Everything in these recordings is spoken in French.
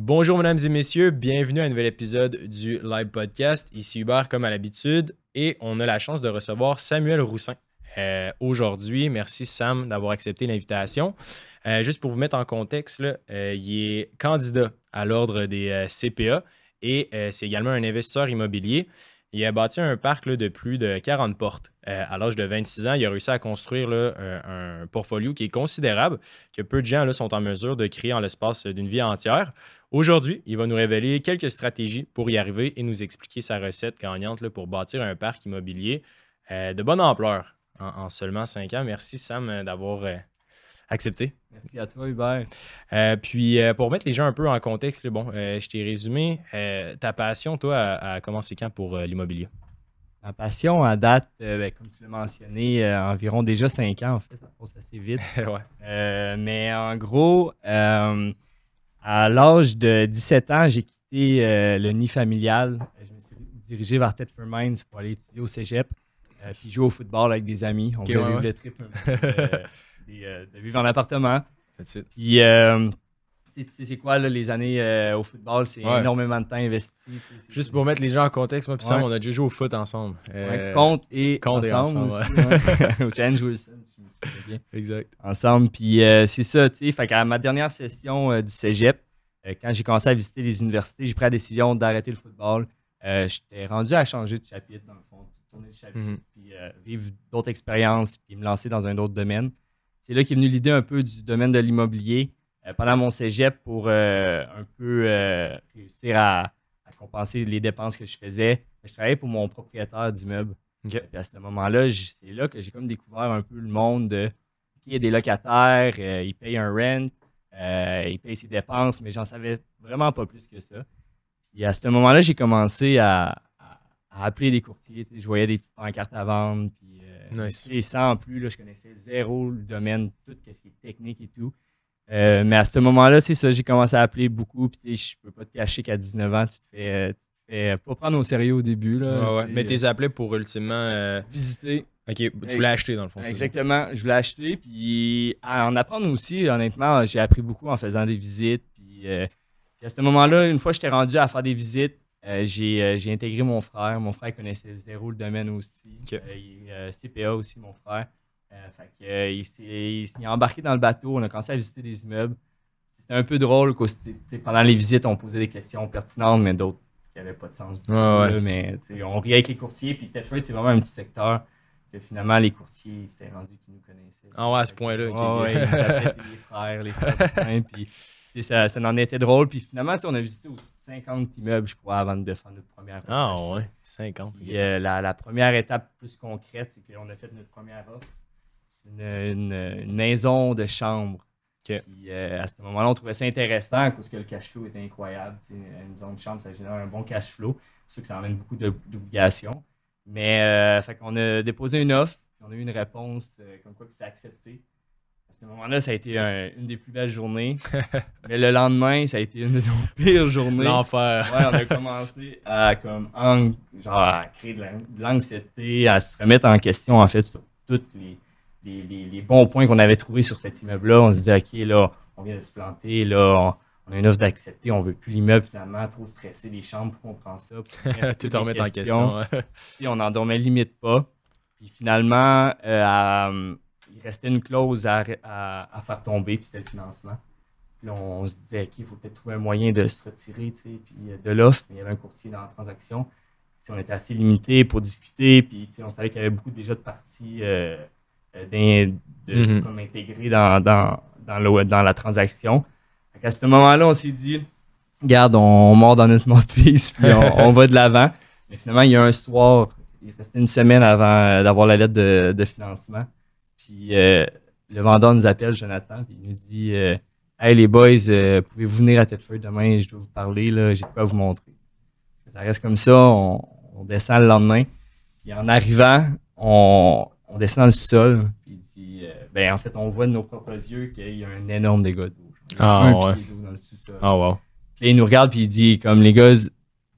Bonjour, mesdames et messieurs. Bienvenue à un nouvel épisode du Live Podcast. Ici Hubert, comme à l'habitude, et on a la chance de recevoir Samuel Roussin euh, aujourd'hui. Merci, Sam, d'avoir accepté l'invitation. Euh, juste pour vous mettre en contexte, euh, il est candidat à l'ordre des CPA et c'est également un investisseur immobilier. Il a bâti un parc de plus de 40 portes. Euh, à l'âge de 26 ans, il a réussi à construire un, portfolio qui est considérable, que peu de gens sont en mesure de créer en l'espace d'une vie entière. Aujourd'hui, il va nous révéler quelques stratégies pour y arriver et nous expliquer sa recette gagnante pour bâtir un parc immobilier euh, de bonne ampleur en, seulement 5 ans. Merci Sam d'avoir euh, accepté. Merci à toi, Hubert. Euh, puis, euh, pour mettre les gens un peu en contexte, bon, euh, je t'ai résumé. ta passion, toi, a, commencé quand pour l'immobilier? Ma passion, à date, ben, comme tu l'as mentionné, environ déjà 5 ans, en fait, ça passe assez vite. mais en gros, à l'âge de 17 ans, j'ai quitté le nid familial. Je me suis dirigé vers Thetford Mines pour aller étudier au cégep. puis jouer au football avec des amis. On voulait vivre le trip Euh, de vivre en appartement. Puis, euh, tu sais, quoi, les années euh, au football, c'est énormément de temps investi. Juste pour mettre les gens en contexte, moi Sam, on a déjà joué au foot ensemble. compte et ensemble. au Challenge Wilson, je me souviens bien. Exact. Ensemble. Puis c'est ça, tu sais. Fait qu'à ma dernière session du cégep, quand j'ai commencé à visiter les universités, j'ai pris la décision d'arrêter le football. J'étais rendu à changer de chapitre, dans le fond, tourner de chapitre, mm-hmm. puis vivre d'autres expériences, puis me lancer dans un autre domaine c'est là qu'est venue l'idée un peu du domaine de l'immobilier euh, pendant mon cégep pour euh, un peu euh, réussir à, compenser les dépenses que je faisais. Je travaillais pour mon propriétaire d'immeuble. à ce moment-là, c'est là que j'ai comme découvert un peu le monde de il y a des locataires, ils payent un rent, ils payent ses dépenses, mais j'en savais vraiment pas plus que ça. Et à ce moment-là, j'ai commencé à, appeler des courtiers. Je voyais des petites pancartes à vendre, puis et ça, en plus, là, je connaissais zéro le domaine, tout ce qui est technique et tout. Euh, mais à ce moment-là, c'est ça, j'ai commencé à appeler beaucoup. Puis je peux pas te cacher qu'à 19 ans, tu te fais, euh, tu te fais pas prendre au sérieux au début. Là, Mais tu les appelais pour ultimement euh, visiter. Ok, tu voulais acheter dans le fond. Exactement, je voulais acheter. Puis en apprendre aussi, honnêtement, j'ai appris beaucoup en faisant des visites. Puis, puis à ce moment-là, une fois que j'étais rendu à faire des visites, euh, euh, j'ai, intégré mon frère. Mon frère connaissait zéro le domaine aussi. Euh, il CPA aussi, mon frère. fait il, s'est, embarqué dans le bateau. On a commencé à visiter des immeubles. C'était un peu drôle. pendant les visites, on posait des questions pertinentes, mais d'autres qui n'avaient pas de sens du mais on riait avec les courtiers. Puis Tetford, c'est vraiment un petit secteur que finalement, les courtiers, c'était rendu qu'ils nous connaissaient. Ah ouais, à ce point-là. les frères, les frères, puis ça, ça en était drôle. Puis finalement, on a visité 50 immeubles, je crois, avant de faire notre première Ah ouais, 50. Euh, la, première étape plus concrète, c'est qu'on a fait notre première offre. C'est une, maison de chambre. Euh, à ce moment-là, on trouvait ça intéressant parce que le cash flow était incroyable. une maison de chambre, ça génère un bon cash flow. C'est sûr que ça amène beaucoup d'obligations. Mais euh, fait qu'on a déposé une offre, on a eu une réponse comme quoi que c'était accepté ce moment-là, ça a été une des plus belles journées. Mais le lendemain, ça a été une de nos pires journées. L'enfer. Ouais, on a commencé à, comme, genre, à créer de l'anxiété, à se remettre en question, en fait, sur tous les, les, bons points qu'on avait trouvés sur cet immeuble-là. On se disait, OK, là, on vient de se planter, là, on, a une offre d'accepter, on veut plus l'immeuble finalement, trop stressé, les chambres, pourquoi on prend ça? Tout en remettre en question. on n'en dormait limite pas. Puis finalement, euh, à il restait une clause à, faire tomber, puis c'était le financement. Puis on, se disait, OK, il faut peut-être trouver un moyen de se retirer puis euh, de l'offre, mais il y avait un courtier dans la transaction. on était assez limité pour discuter, puis on savait qu'il y avait beaucoup déjà de parties euh, euh de, mm-hmm. comme intégrées dans, dans, dans, la transaction. à ce moment-là, on s'est dit, regarde, on, mord dans notre mort puis on, va de l'avant. Mais finalement, il y a un soir, il restait une semaine avant d'avoir la lettre de financement. Puis euh, le vendeur nous appelle, Jonathan, puis il nous dit euh, Hey les boys, euh, pouvez-vous venir à Tetford demain, je dois vous parler, là, j'ai de quoi vous montrer. Ça reste comme ça, on, descend le lendemain. Puis en arrivant, on, descend dans le sol, puis il dit Ben en fait, on voit de nos propres yeux qu'il y a un énorme dégât d'eau. Ah, un ouais. pied d'eau dans le sous-sol. Ah, wow. Puis il nous regarde, puis il dit Comme les gars,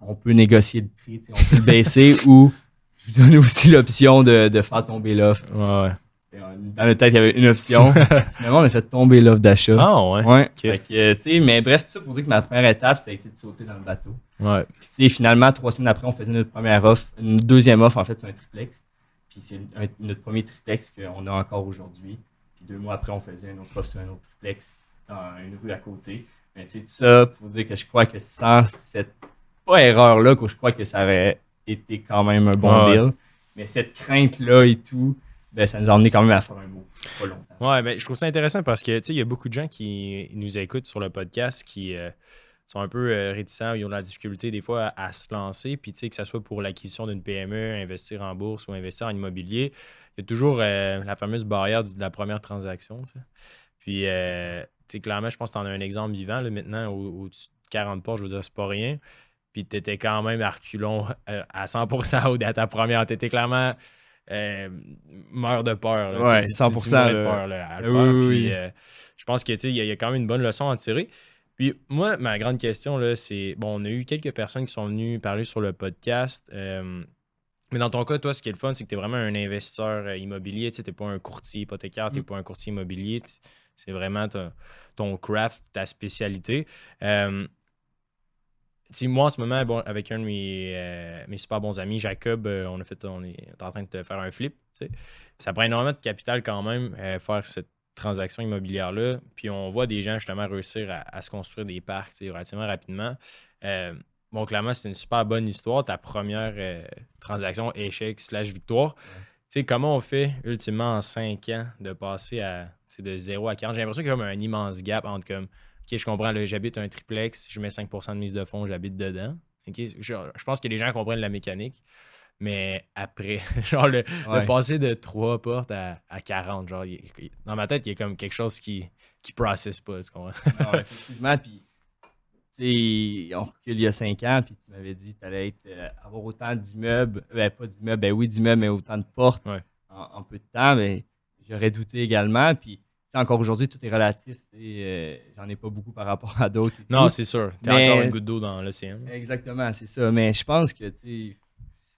on peut négocier le prix, on peut le baisser ou je vous donne aussi l'option de, de faire tomber l'offre. Ouais, ouais. Dans le tête, il y avait une option. Finalement, on a fait tomber l'offre d'achat. Ah ouais. Ouais. Fait que, tu sais, mais bref, tout ça pour dire que ma première étape, ça a été de sauter dans le bateau. Ouais. Puis, finalement, trois semaines après, on faisait notre première offre, une deuxième offre, en fait, c'est un triplex. Puis c'est notre premier triplex qu'on a encore aujourd'hui. Puis deux mois après, on faisait une autre offre sur un autre triplex dans une rue à côté. Mais tu sais, tout ça pour dire que je crois que sans cette, pas erreur-là, que je crois que ça aurait été quand même un bon Ouais. deal. Mais cette crainte-là et tout, ben, ça nous a quand même à faire un mot. Pas je trouve ça intéressant parce que, il y a beaucoup de gens qui nous écoutent sur le podcast qui euh, sont un peu euh, réticents, ils ont de la difficulté des fois à, se lancer. Puis, que ce soit pour l'acquisition d'une PME, investir en bourse ou investir en immobilier, il y a toujours euh, la fameuse barrière de la première transaction. Puis, euh, clairement, je pense que tu en as un exemple vivant, là, maintenant, au- au-dessus de 40 pas, je veux dire, c'est pas rien. Puis, tu étais quand même à reculons à 100% au- à ta première. Tu étais clairement euh, meurs de peur. là, Ouais, tu sais, tu- 100%, tu mourais de peur là, à le Oui, faire. oui, Puis, oui. euh, je pense que tu sais, il y, a- il y a quand même une bonne leçon à en tirer. Puis moi, ma grande question, c'est bon, on a eu quelques personnes qui sont venues parler sur le podcast. euh, mais dans ton cas, toi, ce qui est le fun, c'est que tu es vraiment un investisseur immobilier. Tu n'es pas un courtier hypothécaire, tu n'es Mm. pas un courtier immobilier. C'est vraiment ton, ton craft, ta spécialité. Euh, moi, en ce moment, bon, avec un de mes, euh, mes super bons amis, Jacob, euh, on, a fait, on est en train de te faire un flip. Ça prend énormément de capital quand même, euh, faire cette transaction immobilière-là. Puis on voit des gens justement réussir à, à se construire des parcs relativement rapidement. Bon, clairement, c'est une super bonne histoire. Ta première transaction échec slash victoire. Tu sais, comment on fait ultimement en 5 ans de passer à de 0 à 40? J'ai l'impression qu'il y a comme un immense gap entre comme OK, je comprends, j'habite un triplex, je mets 5% de mise de fonds, j'habite dedans. Je, je pense que les gens comprennent la mécanique. Mais après, genre le, Ouais. passer de 3 portes à, à 40, genre, il- il- dans ma tête, il y a comme quelque chose qui qui processe pas, tu comprends? Non, effectivement, puis tu sais, on recule il y a cinq ans, puis tu m'avais dit que tu allais être, euh, avoir autant d'immeubles, ben pas d'immeubles, ben oui, d'immeubles, mais autant de portes Ouais. en, en peu de temps, mais j'aurais douté également, puis encore aujourd'hui, tout est relatif, euh, j'en ai pas beaucoup par rapport à d'autres. Non, c'est sûr. T'es encore une goutte d'eau dans l'océan. Exactement, c'est ça, mais je pense que, c'est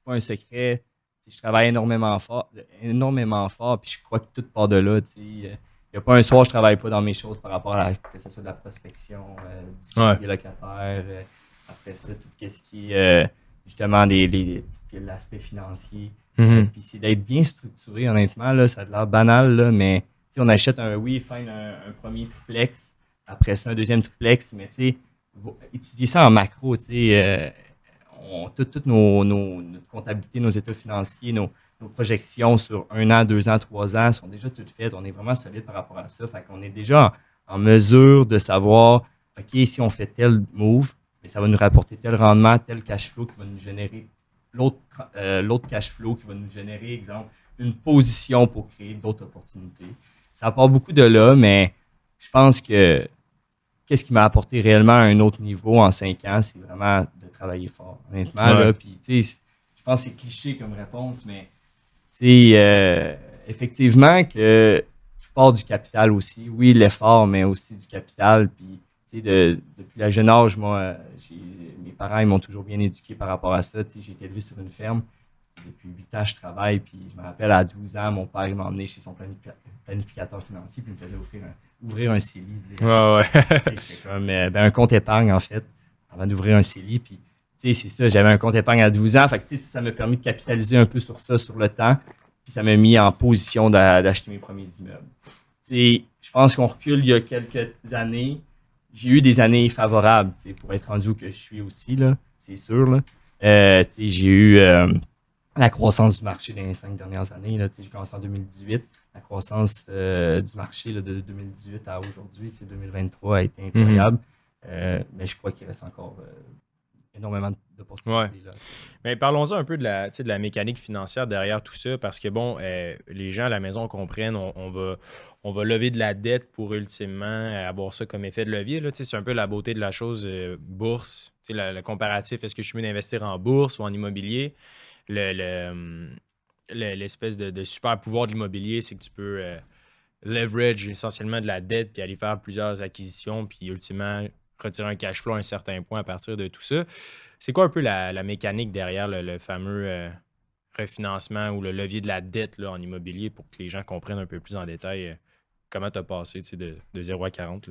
pas un secret, je travaille énormément fort, énormément fort, puis je crois que tout part de là, euh, il n'y a pas un soir, je travaille pas dans mes choses par rapport à la- que ce soit de la prospection, euh, du Ouais. locataires, euh, après ça, tout ce qui est euh, justement l'aspect financier. Mhm. Puis c'est d'être bien structuré, honnêtement, là, ça a l'air banal, là, mais on achète un, oui, fine, un, premier triplex, après ça, un deuxième triplex, mais tu étudier ça en macro, tu euh, toutes nos, nos- notre comptabilité, nos états financiers, nos, projections sur un an, deux ans, trois ans sont déjà toutes faites. On est vraiment solide par rapport à ça. Fait est déjà en, mesure de savoir, OK, si on fait tel move, mais ça va nous rapporter tel rendement, tel cash flow qui va nous générer l'autre euh, cash flow qui va nous générer, exemple, une position pour créer d'autres opportunités. Ça part beaucoup de là, mais je pense que qu'est-ce qui m'a apporté réellement à un autre niveau en cinq ans, c'est vraiment de travailler fort, honnêtement. Ouais. Là, puis, je pense que c'est cliché comme réponse, mais euh, effectivement que tu pars du capital aussi. Oui, l'effort, mais aussi du capital. Puis, de- depuis le jeune âge, moi, mes parents ils m'ont toujours bien éduqué par rapport à ça. J'ai été élevé sur une ferme. Depuis 8 ans, je travaille. Puis, je me rappelle, à 12 ans, mon père m'a emmené chez son planifica- planificateur financier. Puis, il me faisait offrir un- ouvrir un CELI. Ouais, ouais. Comme euh, ben, un compte épargne, en fait, avant d'ouvrir un CELI. Puis, tu sais, c'est ça, j'avais un compte épargne à 12 ans. Fait que, tu sais, ça m'a permis de capitaliser un peu sur ça, sur le temps. Puis, ça m'a mis en position d'a- d'acheter mes premiers immeubles. Tu sais, je pense qu'on recule il y a quelques années. J'ai eu des années favorables, tu sais, pour être rendu où que je suis aussi, là, c'est sûr. Là. Euh, tu sais, j'ai eu euh, la croissance du marché dans les cinq dernières années. Là, j'ai commencé en 2018. La croissance euh, du marché là, de 2018 à aujourd'hui, tu sais, 2023 a été incroyable. Euh, mais je crois qu'il reste encore euh, énormément d'opportunités. là. Mais parlons-en un peu de la, de la mécanique financière derrière tout ça, parce que bon, euh, les gens à la maison comprennent, on, on va, on va lever de la dette pour ultimement avoir ça comme effet de levier. là. C'est un peu la beauté de la chose, euh, bourse, le, le comparatif, est-ce que je suis mieux d'investir en bourse ou en immobilier? Le- le, hum, le- L'espèce de, de super pouvoir de l'immobilier, c'est que tu peux euh, leverage essentiellement de la dette, puis aller faire plusieurs acquisitions, puis ultimement retirer un cash flow à un certain point à partir de tout ça. C'est quoi un peu la, mécanique derrière le, le fameux euh, refinancement ou le levier de la dette là, en immobilier pour que les gens comprennent un peu plus en détail euh, comment tu as passé de, de 0 à 40.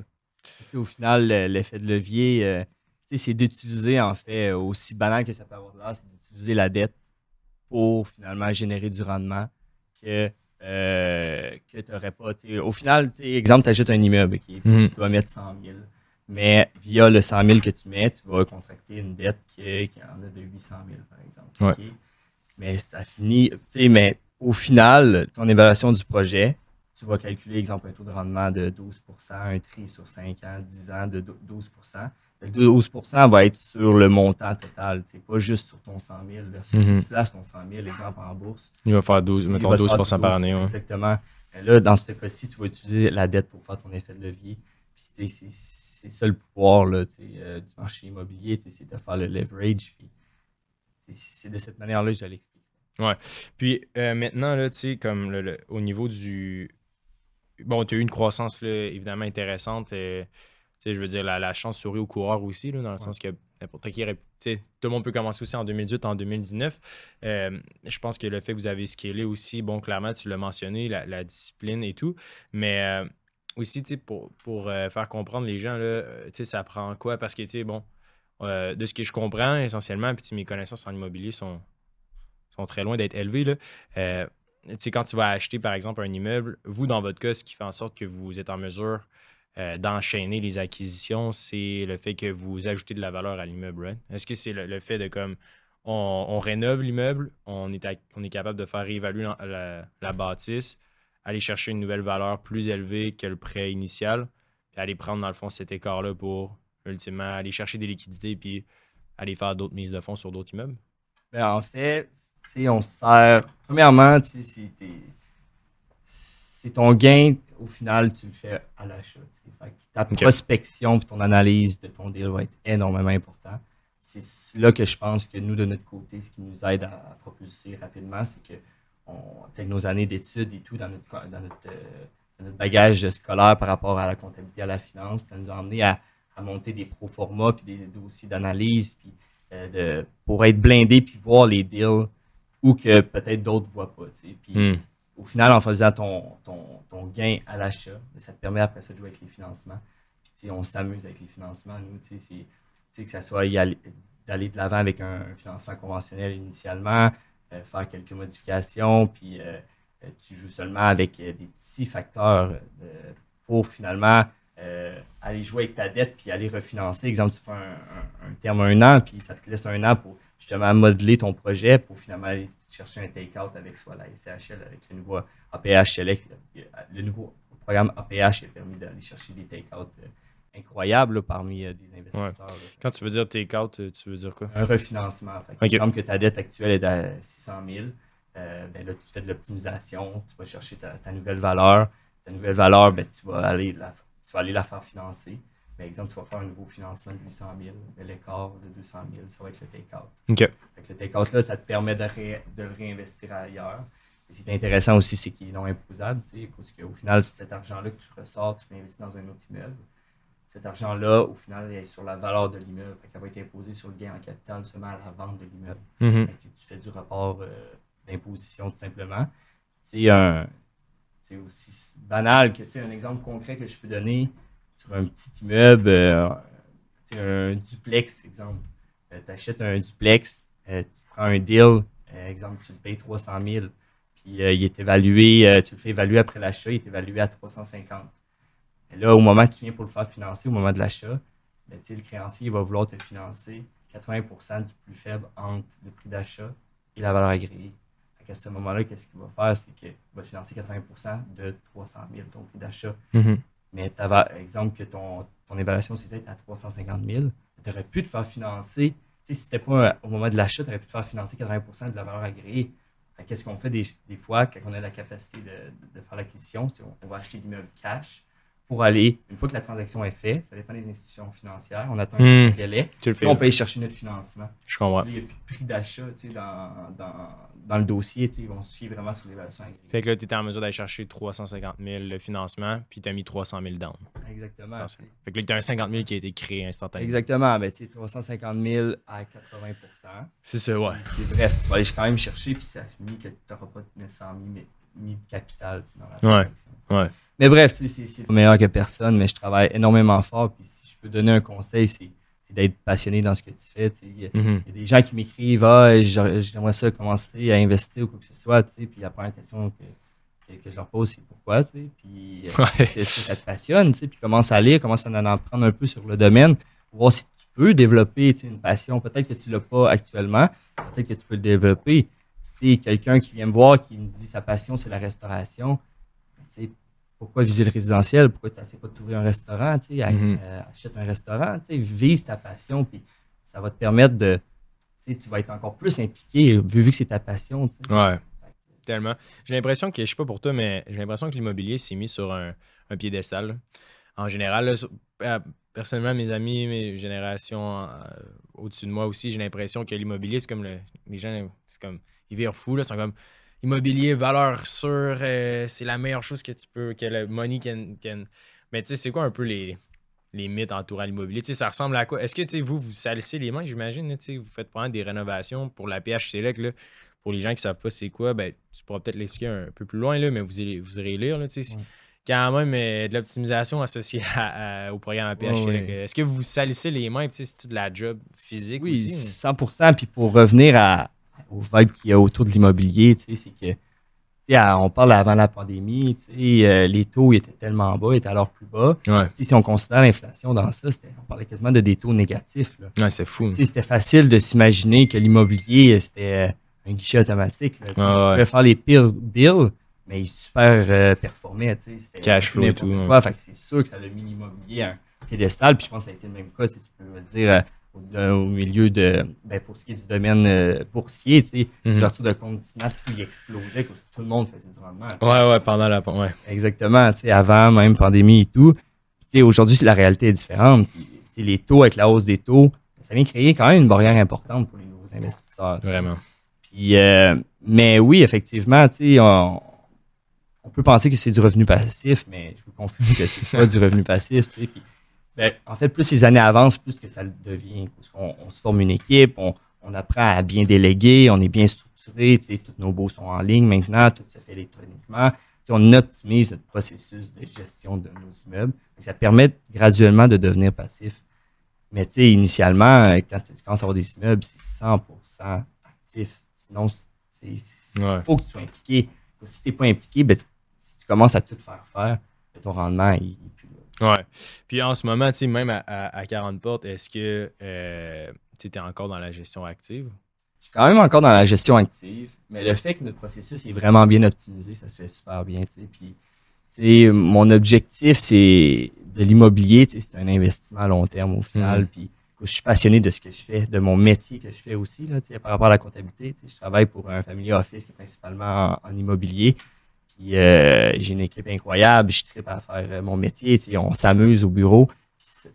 Au final, l'effet de levier, c'est d'utiliser, en fait, aussi banal que ça peut avoir l'air, c'est d'utiliser la dette pour finalement générer du rendement que, euh, que tu n'aurais pas. Au final, exemple, tu achètes un immeuble, qui mhm. tu dois mettre 100 000. Mais via le 100 000 que tu mets, tu vas contracter une dette qui, en a de 800 000, par exemple. Mais ça finit. Mais au final, ton évaluation du projet, tu vas calculer, exemple, un taux de rendement de 12% un tri sur 5 ans, 10 ans de 12 le 12% va être sur le montant total, pas juste sur ton 100 000 versus si mhm. tu places ton 100 000, exemple, en bourse. Il va faire 12, mettons 12%, par année. Exactement. là, dans ce cas-ci, tu vas utiliser la dette pour faire ton effet de levier. Puis, c'est ça le pouvoir là, euh, du marché immobilier, c'est de faire le leverage. c'est de cette manière-là que je l'explique. Ouais. Puis euh, maintenant, là, comme le, au niveau du. Bon, tu as eu une croissance là, évidemment intéressante. Et je veux dire, la, chance sourit aux coureurs aussi, dans le sens que n'importe qui aurait. Tout le monde peut commencer aussi en 2018, en 2019. Euh, je pense que le fait que vous avez scalé aussi, bon, clairement, tu l'as mentionné, la, discipline et tout. Mais euh, aussi, pour, pour euh, faire comprendre les gens, là, ça prend quoi? Parce que, bon, de ce que je comprends essentiellement, puis mes connaissances en immobilier sont, sont très loin d'être élevées. Là. Quand tu vas acheter, par exemple, un immeuble, vous, dans votre cas, ce qui fait en sorte que vous êtes en mesure euh, d'enchaîner les acquisitions, c'est le fait que vous ajoutez de la valeur à l'immeuble. Est-ce que c'est le, fait de comme on, rénove l'immeuble, on est, on est capable de faire réévaluer la, bâtisse, aller chercher une nouvelle valeur plus élevée que le prêt initial, puis aller prendre dans le fond cet écart-là pour ultimement aller chercher des liquidités puis aller faire d'autres mises de fonds sur d'autres immeubles? Ben, en fait, on se sert. Premièrement, c'est ton gain au final, tu le fais à l'achat. Ta prospection et ton analyse de ton deal va être énormément important. C'est là que je pense que nous, de notre côté, ce qui nous aide à, propulser rapidement, c'est que avec nos années d'études et tout, dans notre, dans notre, euh, bagage scolaire par rapport à la comptabilité, à la finance, ça nous a amené à, monter des pro forma puis des dossiers d'analyse puis euh, pour être blindé puis voir les deals ou que peut-être d'autres ne voient pas. Puis, hmm au final, en faisant ton, ton, gain à l'achat, ça te permet après ça de jouer avec les financements. Puis, on s'amuse avec les financements. Nous, c'est que ça soit d'aller de l'avant avec un, financement conventionnel initialement, euh, faire quelques modifications, puis euh, euh, tu joues seulement avec des petits facteurs pour finalement aller jouer avec ta dette puis aller refinancer. Exemple, tu fais un, un terme un an, puis ça te laisse un an pour justement modeler ton projet pour finalement aller chercher un take-out avec soit la SCHL, avec le nouveau APH Select. Le nouveau programme APH a permis d'aller chercher des take-out euh, incroyables parmi euh, des investisseurs. Quand tu veux dire take-out, euh, tu veux dire quoi? Un refinancement. Par exemple que ta dette actuelle est à 600 000. ben là, tu fais de l'optimisation, tu vas chercher ta, nouvelle valeur. Ta nouvelle valeur, ben, tu, vas aller la, tu vas aller la faire financer. Par exemple, tu vas faire un nouveau financement de 800 000, l'écart de 200 000, ça va être le take-out. OK. le take-out, là, ça te permet de, de le réinvestir ailleurs. Et ce qui est intéressant aussi, c'est qu'il est non imposable, parce qu'au final, cet argent-là que tu ressors, tu peux investir dans un autre immeuble. Cet argent-là, au final, il est sur la valeur de l'immeuble. Il va être imposé sur le gain en capital seulement à la vente de l'immeuble. Mm-hmm. Tu fais du report euh, d'imposition, tout simplement. C'est aussi banal que, un exemple concret que je peux donner, sur un petit immeuble, euh, un duplex, exemple. Euh, tu achètes un duplex, euh, tu prends un deal, exemple, tu le payes 300 000, puis il est évalué, tu le fais évaluer après l'achat, il est évalué à 350. Et là, au moment où tu viens pour le faire financer, au moment de l'achat, ben, le créancier va vouloir te financer 80% du plus faible entre le prix d'achat et la valeur agréée. À ce moment-là, qu'est-ce qu'il va faire? C'est qu'il va financer 80% de 300 000, ton prix d'achat. Mm-hmm. Mais avais, exemple, que ton, ton évaluation c'est à 350 000, tu aurais pu te faire financer, si c'était pas au moment de l'achat, tu aurais pu te faire financer 80% de la valeur agréée. Qu'est-ce qu'on fait des, des, fois quand on a la capacité de, de faire l'acquisition? On, on va acheter l'immeuble cash pour aller, une fois que la transaction est faite, ça dépend des institutions financières, on attend un Hmm. délai, Tu le puis fais. on peut aller chercher notre financement. Je comprends. Il n'y a plus de prix d'achat tu sais, dans, dans, dans le dossier, tu sais, ils vont se suivre vraiment sur l'évaluation agricole. Fait que là, tu étais en mesure d'aller chercher 350 000 le financement, puis tu as mis 300 000 down. Exactement. Fait que là, tu as un 50 000 qui a été créé instantanément. Exactement, ben, tu sais, 350 000 à 80% C'est ça, ouais. C'est bref, tu vas aller quand même chercher, puis ça finit que tu n'auras pas nécessairement mis, mis de capital tu sais, dans la Ouais, transaction. ouais. Mais bref, c'est c'est meilleur que personne, mais je travaille énormément fort. Puis si je peux donner un conseil, c'est d'être passionné dans ce que tu fais. sais. Il y, a- il y a des gens qui m'écrivent Ah, j'aimerais ça commencer à investir ou quoi que ce soit. Puis la première question que, que, que je leur pose, c'est pourquoi. Puis euh, Ouais. que ça te passionne, puis commence à lire, commence à en apprendre un peu sur le domaine, pour voir si tu peux développer une passion. Peut-être que tu ne l'as pas actuellement, peut-être que tu peux le développer. Quelqu'un qui vient me voir, qui me dit sa passion, c'est la restauration. Pourquoi viser le résidentiel? Pourquoi tu n'essaies pas de trouver un restaurant? tu sais, à- Mhm. euh, achète un restaurant, tu sais, vise ta passion, puis ça va te permettre de. Tu sais, tu vas être encore plus impliqué, vu, vu que c'est ta passion. tu sais. Ouais. Tellement. J'ai l'impression que, je sais pas pour toi, mais j'ai l'impression que l'immobilier s'est mis sur un, un piédestal. là. En général, là, sur- euh, personnellement, mes amis, mes générations euh, au-dessus de moi aussi, j'ai l'impression que l'immobilier, c'est comme le- les gens, c'est comme, ils virent fous, là, ils sont comme, immobilier, valeur sûre, euh, c'est la meilleure chose que tu peux, que le money can. can- Mais tu sais, c'est quoi un peu les, les mythes entourant l'immobilier? Tu sais, ça ressemble à quoi? Est-ce que tu sais, vous, vous salissez les mains, j'imagine? tu sais, Vous faites probablement des rénovations pour la PH Select, là. Pour les gens qui ne savent pas c'est quoi, ben, tu pourras peut-être l'expliquer un peu plus loin, là, mais vous irez, vous irez lire. Là, tu sais. Ouais. Quand même euh, de l'optimisation associée à- à- au programme APH Ouais, Select. ouais. Est-ce que vous salissez les mains? tu sais, C'est-tu de la job physique Oui, aussi? 100 Puis pour revenir à, au vibe qu'il y a autour de l'immobilier, tu sais, c'est que, tu sais, à- on parle avant la pandémie, tu sais, euh, les taux étaient tellement bas, ils étaient alors plus bas. Ouais, Tu sais, si on considère l'inflation dans ça, c'était- on parlait quasiment de des taux négatifs. là. ouais c'est fou. Tu sais, C'était facile de s'imaginer que l'immobilier, c'était euh, un guichet automatique. Là. Ah faire les pires deals, mais ils super euh, performaient. tu sais. C'était Cash flow et tout, Quoi. Fait que c'est sûr que ça a mis l'immobilier à un piédestal. Puis je pense que ça a été le même cas, si tu peux le dire, euh, au, euh, au milieu de. Ben, pour ce qui est du domaine euh, boursier, tu sais, l'ouverture de compte Snap, il explosait parce que tout le monde faisait du rendement. Ouais, ouais, pendant la. Ouais. Exactement, tu sais, avant même pandémie et tout. Tu sais, aujourd'hui, la réalité est différente. Puis, tu sais, les taux, avec la hausse des taux, ça vient créer quand même une barrière importante pour les nouveaux investisseurs. tu sais. Vraiment. Puis, euh, mais oui, effectivement, tu sais, on, on peut penser que c'est du revenu passif, mais je vous confirme que c'est pas du revenu passif. tu sais. Puis, ben, en fait, plus les années avancent, plus que ça devient. Qu'on on se forme une équipe, on, on apprend à bien déléguer, on est bien structuré, tous nos baux sont en ligne maintenant, tout se fait électroniquement. Tu sais, on optimise notre processus de gestion de nos immeubles. Ça permet graduellement de devenir passif. Mais initialement, euh, quand tu commences à avoir des immeubles, c'est 100% actif. Sinon, il Ouais. faut que tu sois impliqué. Si tu n'es pas impliqué, ben, si tu commences à tout faire faire, ben, ton rendement, il là. Ouais. Puis en ce moment, même à, à, à 40 portes, est-ce que euh, tu es encore dans la gestion active? Je suis quand même encore dans la gestion active, mais le fait que notre processus est vraiment bien optimisé, ça se fait super bien. Puis, mon objectif, c'est de l'immobilier. C'est un investissement à long terme au final. Mhm. Puis, je suis passionné de ce que je fais, de mon métier que je fais aussi. Là, par rapport à la comptabilité, je travaille pour un family office qui est principalement en, en immobilier. Puis, euh, j'ai une équipe incroyable. Je tripe à faire euh, mon métier. tu sais, On s'amuse au bureau.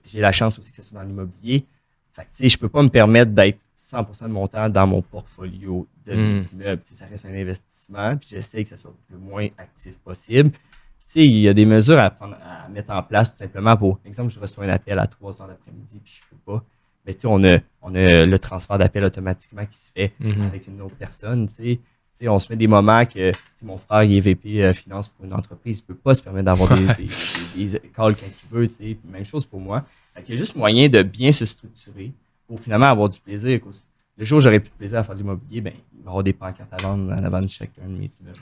J'ai la chance aussi que ce soit dans l'immobilier. Fait que, tu sais, je peux pas me permettre d'être 100% de mon temps dans mon portfolio de Mm. mes immeubles. Tu sais, ça reste un investissement, puis j'essaie que ça soit le moins actif possible. Tu sais, il y a des mesures à, prendre, à mettre en place tout simplement pour, par exemple, je reçois un appel à 3 heures l'après-midi, puis je peux pas. Mais tu sais, on a, on a le transfert d'appel automatiquement qui se fait Mhm. avec une autre personne. Tu sais. On se met des moments que mon frère il est VP euh, finance pour une entreprise, il peut pas se permettre d'avoir des, des, des- des calls quand il veut. Puis Même chose pour moi. Fait qu'il y a juste moyen de bien se structurer pour finalement avoir du plaisir. Le jour où j'aurais plus de plaisir à faire de l'immobilier, ben, il va y avoir des pancartes à vendre en avant de chacun de mes immeubles.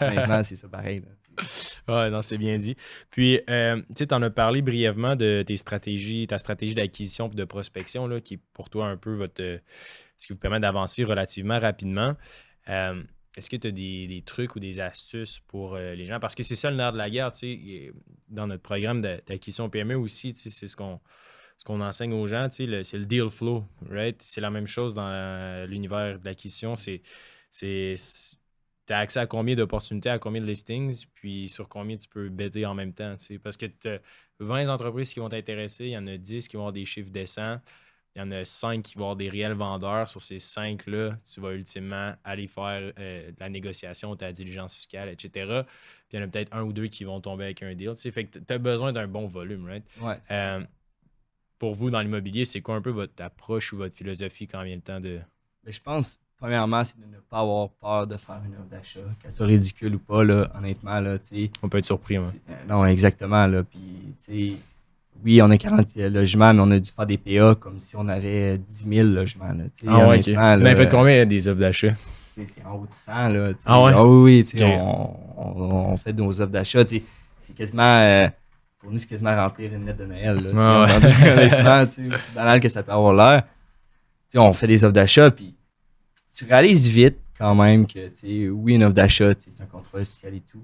Honnêtement, c'est ça pareil. là. Ouais, non, c'est bien dit. Puis, euh, tu sais, tu en as parlé brièvement de tes stratégies, ta stratégie d'acquisition et de prospection, là, qui est pour toi un peu votre, euh, ce qui vous permet d'avancer relativement rapidement. Euh, Est-ce que tu as des, trucs ou des astuces pour euh, les gens? Parce que c'est ça le nerf de la guerre, tu sais, dans notre programme d'a- d'acquisition PME aussi, c'est ce qu'on enseigne aux gens, c'est le deal flow, right? C'est la même chose dans euh, l'univers de l'acquisition. C'est, c'est, tu as accès à combien d'opportunités, à combien de listings, puis sur combien tu peux bêter en même temps. Parce que tu as 20 entreprises qui vont t'intéresser, il y en a 10 qui vont avoir des chiffres décents, il y en a 5 qui vont avoir des réels vendeurs. Sur ces 5-là, tu vas ultimement aller faire euh, de la négociation, ta diligence fiscale, etc. Puis il y en a peut-être un ou deux qui vont tomber avec un deal. Fait que tu as besoin d'un bon volume, right? Euh, pour vous, dans l'immobilier, c'est quoi un peu votre approche ou votre philosophie quand vient le temps de? Mais je pense premièrement, c'est de ne pas avoir peur de faire une offre d'achat, qu'elle soit ridicule ou pas, là, honnêtement. Là, on peut être surpris. Hein. non, exactement. Là, puis, oui, on a 40 logements, mais on a dû faire des PA comme si on avait 10 000 logements. Là, ah ouais, ok. Vous avez fait combien des offres d'achat? C'est en haut de 100. Là, ah ouais? Ah oui, oui on, on, fait nos offres d'achat. C'est quasiment... Euh, pour nous, c'est quasiment remplir une lettre de Noël. Là, ah ouais. c'est banal que ça peut avoir l'air. On fait des offres d'achat, puis tu réalises vite quand même que, oui, une offre d'achat, c'est un contrat officiel et tout,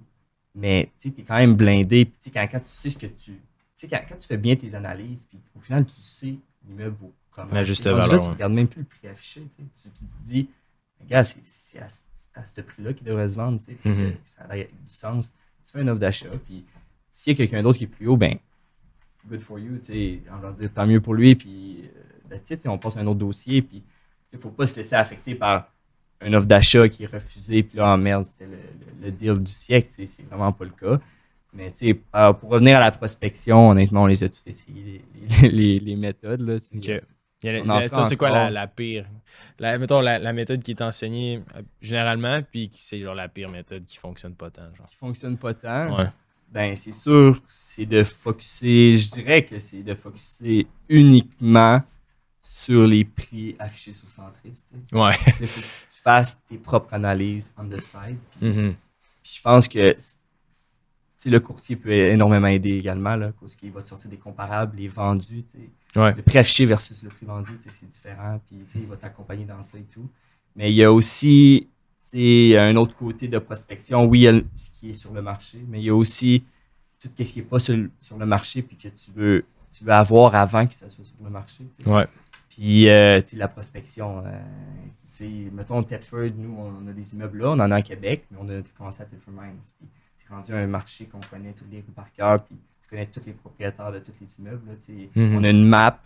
mais tu es quand même blindé. Puis, quand, quand tu sais ce que tu. Tu sais, quand, tu fais bien tes analyses, puis au final, tu sais l'immeuble vaut comment. La juste valeur. tu regardes même plus le prix affiché. Tu, te dis, regarde, c'est à, à, ce prix-là qu'il devrait se vendre. Mm-hmm. Ça a du sens. Tu fais une offre d'achat, puis s'il y a quelqu'un d'autre qui est plus haut, ben, good for you. On va dire tant mieux pour lui, puis euh, on passe à un autre dossier, puis il ne faut pas se laisser affecter par une offre d'achat qui est refusée, puis là, en merde, c'était le, deal du siècle. C'est vraiment pas le cas. Mais pour revenir à la prospection, honnêtement, on les a essayées, les, méthodes. Là, c'est quoi la, pire? La, mettons, la, méthode qui est enseignée euh, généralement, puis c'est genre la pire méthode qui fonctionne pas tant. Genre. Qui fonctionne pas tant? Ben, c'est sûr, c'est de focuser, je dirais que c'est de focuser uniquement sur les prix affichés sur Centris. Ouais. faut que tu fasses tes propres analyses on the side. Mm-hmm. je pense que le courtier peut énormément aider également, là, parce qu'il va te sortir des comparables, les vendus. Le prix affiché versus le prix vendu, c'est différent. Puis il va t'accompagner dans ça et tout. Mais il y a aussi un autre côté de prospection. Oui, il y a ce qui est sur le marché, mais il y a aussi tout ce qui n'est pas sur, le marché puis que tu veux, tu veux avoir avant que ça soit sur le marché. Ouais. Puis, euh, la prospection. Euh, mettons, Thetford, nous, on a des immeubles là, on en a à Québec, mais on a commencé à Thetford Mines. C'est rendu un marché qu'on connaît tous les rues par cœur, puis on connaît tous les propriétaires de tous les immeubles. Mm-hmm. On a une map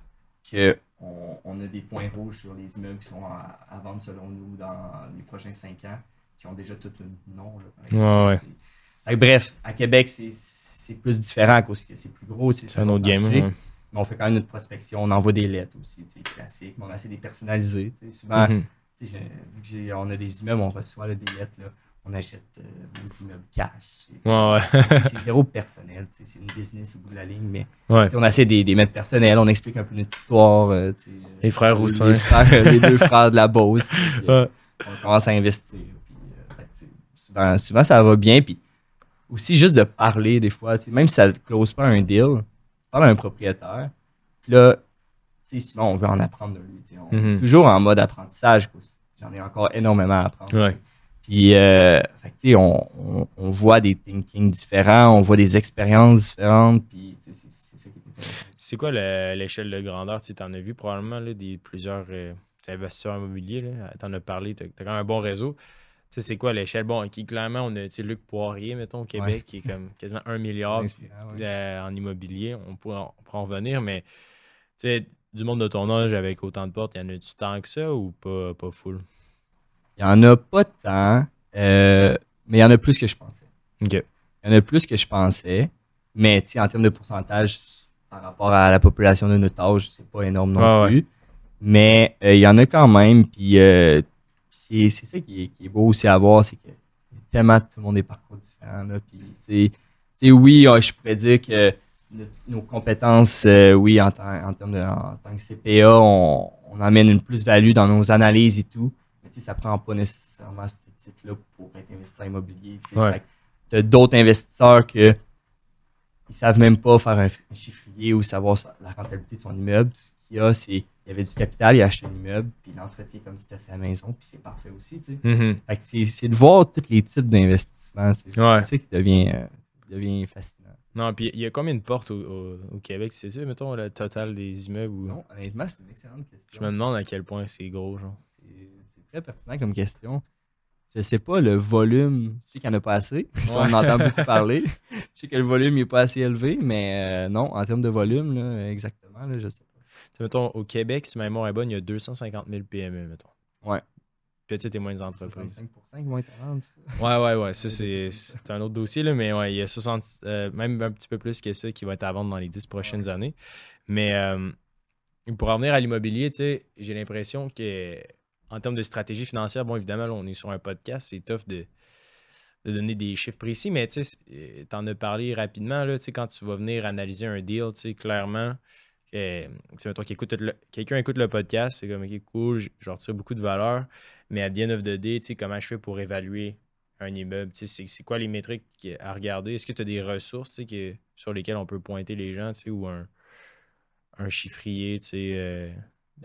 que on, a des points rouges sur les immeubles qui sont à, vendre selon nous dans les prochains cinq ans, qui ont déjà tout le nom. Là, ouais, bref, à Québec, c'est plus différent cause que c'est plus gros. C'est un autre game. Mais on fait quand même notre prospection, on envoie des lettres aussi, classiques, mais on essaie de les personnaliser. Souvent, mm vu qu'on a des immeubles, on reçoit des lettres. Là, on achète euh, vos immeubles cash. Ouais, c'est zéro personnel. C'est une business au bout de la ligne, mais ouais. on essaie des, des mettre personnels. On explique un peu notre histoire. Euh, les frères Roussin. Les, deux frères de la Beauce. on commence à investir. souvent, souvent, ça va bien. Puis aussi, juste de parler des fois, même si ça ne close pas un deal, tu parles à un propriétaire. Puis là, souvent, on veut en apprendre de lui. On est mm-hmm. toujours en mode apprentissage. J'en ai encore énormément à apprendre. Puis, euh, on, voit des thinking différents, on voit des expériences différentes. Puis, c'est quoi l'échelle de grandeur? Tu en as vu probablement là, des plusieurs euh, investisseurs immobiliers. Tu en as parlé, tu as, quand même un bon réseau. C'est quoi l'échelle? Bon, qui, clairement, on a Luc Poirier, mettons, au Québec, qui est comme quasiment un milliard euh, en immobilier. On pourra, en revenir, mais du monde de ton âge avec autant de portes, y en a-tu tant que ça ou pas, pas full? Il n'y en a pas tant, euh, mais il y en a plus que je pensais. Il y en a plus que je pensais, mais en termes de pourcentage, par rapport à la population de notre âge, c'est pas énorme non plus. Mais euh, il y en a quand même, puis euh, c'est ça qui est, beau aussi à voir, c'est que tellement tout le monde est parcours différents. Là, puis, oui, je pourrais dire que nos compétences, oui, en, termes de en tant que CPA, on, on amène une plus-value dans nos analyses et tout ça prend pas nécessairement ce titre-là pour être investisseur immobilier. Tu as d'autres investisseurs qui ne savent même pas faire un, chiffrier ou savoir la rentabilité de son immeuble. Tout ce qu'il y a, c'est il y avait du capital, il a acheté un immeuble, puis il l'entretient comme si c'était sa maison, puis c'est parfait aussi. Mm-hmm. c'est de voir tous les types d'investissements. C'est ça qui devient, euh, devient fascinant. Non, puis il y a combien de portes au, Québec, c'est ça, mettons, le total des immeubles? Ou... Non, honnêtement, c'est une excellente question. Je me demande à quel point c'est gros, genre très pertinent comme question. je sais pas, le volume, je sais qu'il n'y en a pas assez. on en entend beaucoup parler. Je sais que le volume n'est pas assez élevé, mais euh, non, en termes de volume, là, exactement, là, je sais pas. Mettons, au Québec, si ma mémoire est bonne, il y a 250 000 PME, mettons. Ouais. Petites et moyennes entreprises. 5 moins 30. Ouais, ouais, ouais. Ça, c'est un autre dossier, là, mais ouais, il y a 60, euh, même un petit peu plus que ça qui va être à vendre dans les 10 prochaines années. Mais euh, pour revenir à l'immobilier, j'ai l'impression que en termes de stratégie financière, bon, évidemment, on est sur un podcast, c'est tough de, donner des chiffres précis, mais tu en as parlé rapidement, là, quand tu vas venir analyser un deal, clairement, euh, quelqu'un écoute le podcast, c'est comme, OK, cool, je retire beaucoup de valeur, mais à the end of the day, comment je fais pour évaluer un immeuble? C'est quoi les métriques à regarder? Est-ce que tu as des ressources que, sur lesquelles on peut pointer les gens, ou un, un chiffrier, tu sais... Euh.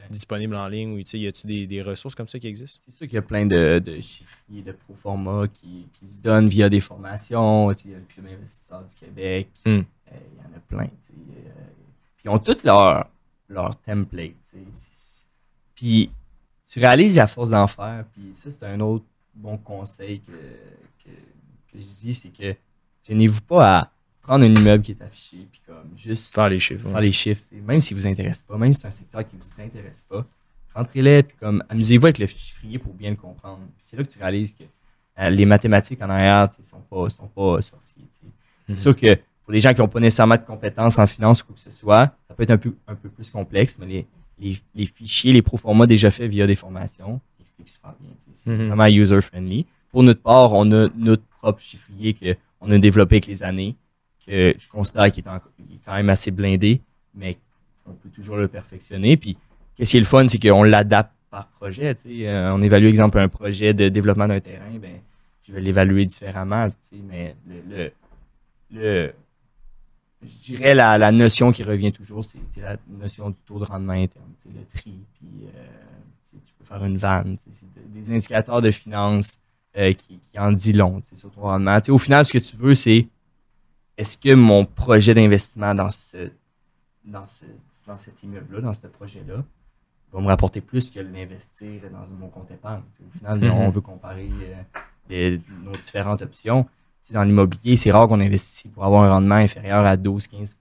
Disponible en ligne ou y a-tu des, des, ressources comme ça qui existent? C'est sûr qu'il y a plein de, de chiffriers, de proforma qui, qui se donnent via des formations. Il y a le Club investisseur du Québec. Hmm. Euh, il y en a plein. Euh, ils ont tous leur, leur template. Puis tu réalises à force d'en faire. Puis ça, c'est un autre bon conseil que, que, que je dis, c'est que gênez-vous pas à prendre un immeuble qui est affiché, puis comme juste faire les chiffres. Faire les chiffres. Même si vous intéresse pas, même si c'est un secteur qui vous intéresse pas, rentrez-les, puis comme amusez-vous avec le chiffrier pour bien le comprendre. C'est là que tu réalises que euh, les mathématiques en arrière ne sont pas, sont pas sorciers. C'est mhm. sûr que pour les gens qui n'ont pas nécessairement de compétences en finance ou quoi que ce soit, ça peut être un peu, un peu plus complexe, mais les, les, les fichiers, les proformas déjà faits via des formations expliquent super bien. C'est mhm. vraiment user-friendly. Pour notre part, on a notre propre chiffrier qu'on a développé avec les années que je considère qu'il est, quand même assez blindé, mais on peut toujours le perfectionner. Puis, qu'est-ce qui est le fun, c'est qu'on l'adapte par projet. Euh, on évalue, exemple, un projet de développement d'un terrain, ben, je vais l'évaluer différemment. Mais le, le, je dirais la, la, notion qui revient toujours, c'est la notion du taux de rendement interne, le tri, puis euh, tu peux faire une vanne. C'est des indicateurs de finances euh, qui, en dit long sur ton rendement. au final, ce que tu veux, c'est est-ce que mon projet d'investissement dans ce dans ce dans cet immeuble-là, dans ce projet-là, va me rapporter plus que l'investir dans mon compte épargne? au final, mm-hmm. on veut comparer euh, nos différentes options. dans l'immobilier, c'est rare qu'on investisse pour avoir un rendement inférieur à 12-15%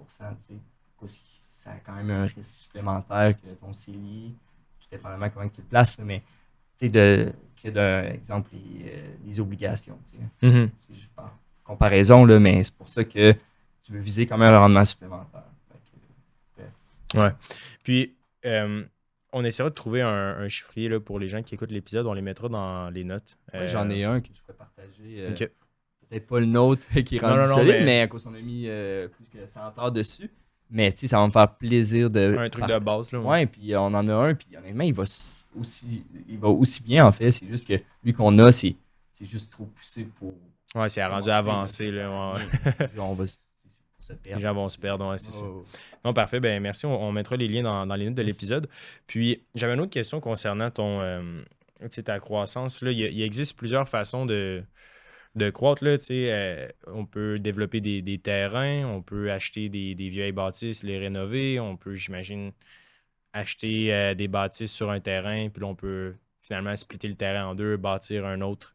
Ça a quand même un risque supplémentaire que ton CELI, tout dépendamment comment tu le places, mais de, que d'un exemple les, euh, obligations. Mm-hmm comparaison, là, mais c'est pour ça que tu veux viser quand même un rendement supplémentaire. ouais. Puis, euh, on essaiera de trouver un, chiffrier là, pour les gens qui écoutent l'épisode. On les mettra dans les notes. J'en ai un que je pourrais partager. Euh, peut-être pas le nôtre qui est rendu solide, mais... mais... à cause qu'on a mis euh, plus que 100 heures dessus. Mais tu sais, ça va me faire plaisir de. Un truc de base, là. Ouais, puis on en a un, puis honnêtement, il va aussi, il va aussi bien, en fait. C'est juste que lui qu'on a, c'est juste trop poussé pour Ouais, c'est rendu avancé. Là, on va se perdre. Les gens vont se perdre, c'est ça. Non, parfait. Ben, merci. On, mettra les liens dans, les notes de l'épisode. Puis, j'avais une autre question concernant ton, euh, ta croissance. Là. Il, existe plusieurs façons de, de croître. Là, euh, on peut développer des, terrains, on peut acheter des, vieilles bâtisses, les rénover. On peut, j'imagine, acheter euh, des bâtisses sur un terrain, puis là, on peut finalement splitter le terrain en deux, bâtir un autre.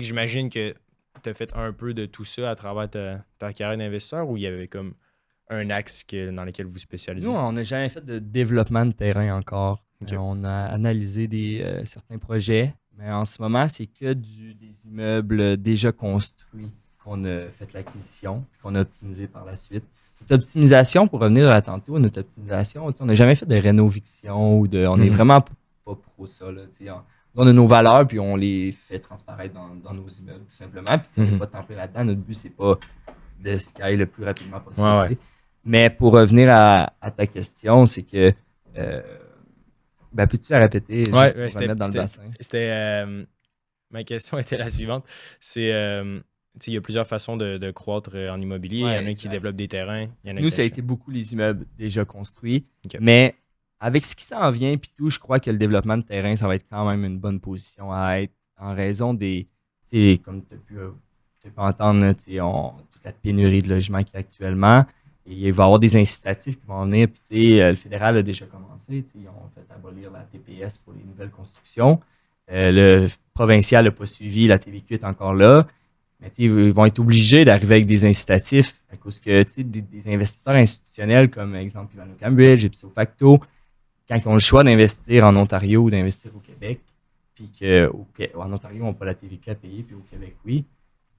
j'imagine que tu as fait un peu de tout ça à travers ta, carrière d'investisseur ou il y avait comme un axe dans lequel vous spécialisez? Nous, on n'a jamais fait de développement de terrain encore. Euh, on a analysé des, euh, certains projets, mais en ce moment, c'est que du, des immeubles déjà construits qu'on a fait l'acquisition, qu'on a optimisé par la suite. Notre optimisation, pour revenir à tantôt, notre optimisation, on n'a jamais fait de rénoviction ou de. On n'est mhm. vraiment pas pro ça. Là, on a nos valeurs, puis on les fait transparaître dans, nos immeubles, tout simplement. Puis, tu mm pas templer là-dedans. Notre but, c'est pas de sky le plus rapidement possible. Mais pour revenir à, ta question, c'est que. Euh, ben, peux-tu la répéter? Oui, ouais, c'était dans le bassin? C'était. Euh, ma question était la suivante. C'est. Euh, il y a plusieurs façons de, croître en immobilier. il y en a qui développent des terrains. Nous, ça a été beaucoup les immeubles déjà construits. Mais avec ce qui s'en vient, puis tout, je crois que le développement de terrain, ça va être quand même une bonne position à être en raison des. Comme tu as pu, entendre, toute la pénurie de logements qu'il y a actuellement. Et il va y avoir des incitatifs qui vont venir. Puis, euh, le fédéral a déjà commencé. Ils ont fait abolir la TPS pour les nouvelles constructions. le provincial n'a pas suivi, la TVQ est encore là. Mais ils vont être obligés d'arriver avec des incitatifs à cause que des, des, investisseurs institutionnels comme exemple Ivano Cambridge, Ipso Facto, quand ils ont le choix d'investir en Ontario ou d'investir au Québec, puis qu'en Ontario, on n'a pas la TVQ à payer, puis au Québec, oui.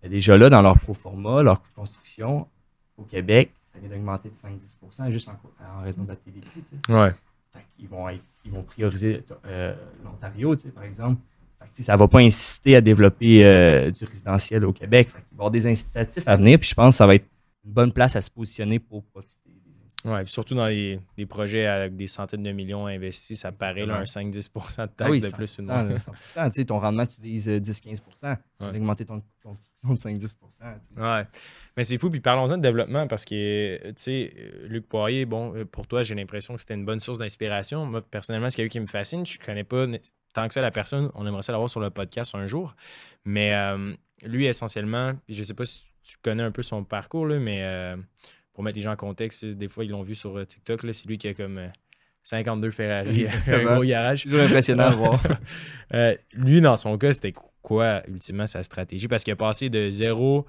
déjà là, dans leur pro forma, leur coût de construction, au Québec, ça vient d'augmenter de 5-10% juste en, raison de la TVQ. Ouais. ils, vont ils vont prioriser euh, l'Ontario, par exemple. ça ne va pas insister à développer euh, du résidentiel au Québec. il va y avoir des incitatifs à venir, puis je pense que ça va être une bonne place à se positionner pour profiter oui, surtout dans des projets avec des centaines de millions investis, ça paraît là, un 5-10% de taxes de plus. 100%, tu ton rendement, tu vises 10-15 euh, Tu vas augmenter ton construction de 5-10% Oui, mais c'est fou. Puis parlons-en de développement parce que, tu sais, Luc Poirier, bon, euh, pour toi, j'ai l'impression que c'était une bonne source d'inspiration. Moi, personnellement, c'est quelqu'un qui me fascine. Je ne connais pas tant que ça la personne. On aimerait ça l'avoir sur le podcast un jour. Mais euh, lui, essentiellement, je ne sais pas si tu connais un peu son parcours, là, mais pour mettre les gens en contexte, des fois, ils l'ont vu sur euh, TikTok. C'est lui qui a comme 52 euh, Ferrari, un gros garage. Toujours impressionnant à voir. Euh, lui, dans son cas, c'était quoi, ultimement, sa stratégie? Parce qu'il a passé de zéro